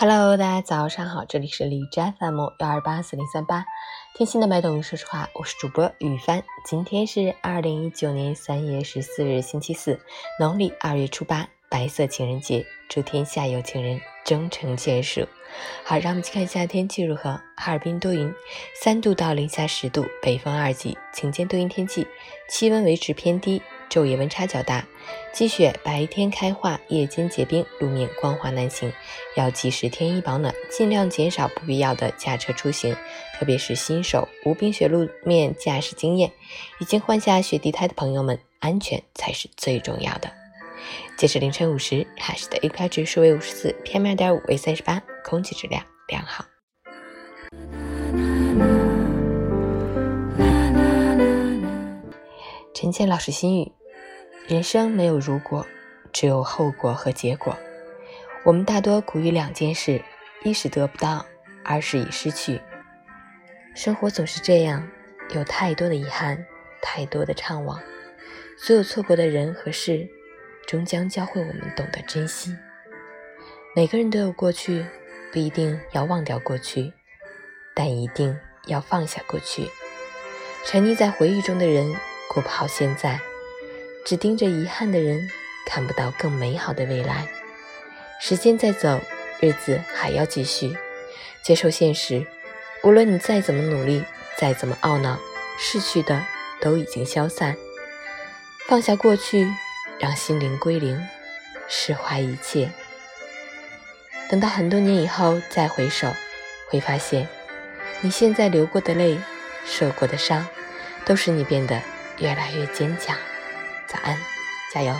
Hello，大家早上好，这里是荔枝 FM 幺二八四零三八，贴心的脉动，说实话，我是主播雨帆。今天是二零一九年三月十四日，星期四，农历二月初八，白色情人节，祝天下有情人终成眷属。好，让我们去看一下天气如何。哈尔滨多云，三度到零下十度，北风二级，晴间多云天气，气温维持偏低。昼夜温差较大，积雪白天开化，夜间结冰，路面光滑难行，要及时添衣保暖，尽量减少不必要的驾车出行。特别是新手无冰雪路面驾驶经验，已经换下雪地胎的朋友们，安全才是最重要的。截至凌晨五时，海市的 AQI 指数为五十四，PM 二点五为三十八，空气质量良好。陈倩老师心语。人生没有如果，只有后果和结果。我们大多苦于两件事：一是得不到，二是已失去。生活总是这样，有太多的遗憾，太多的怅惘。所有错过的人和事，终将教会我们懂得珍惜。每个人都有过去，不一定要忘掉过去，但一定要放下过去。沉溺在回忆中的人，过不好现在。只盯着遗憾的人，看不到更美好的未来。时间在走，日子还要继续。接受现实，无论你再怎么努力，再怎么懊恼，逝去的都已经消散。放下过去，让心灵归零，释怀一切。等到很多年以后再回首，会发现，你现在流过的泪，受过的伤，都使你变得越来越坚强。早安，加油！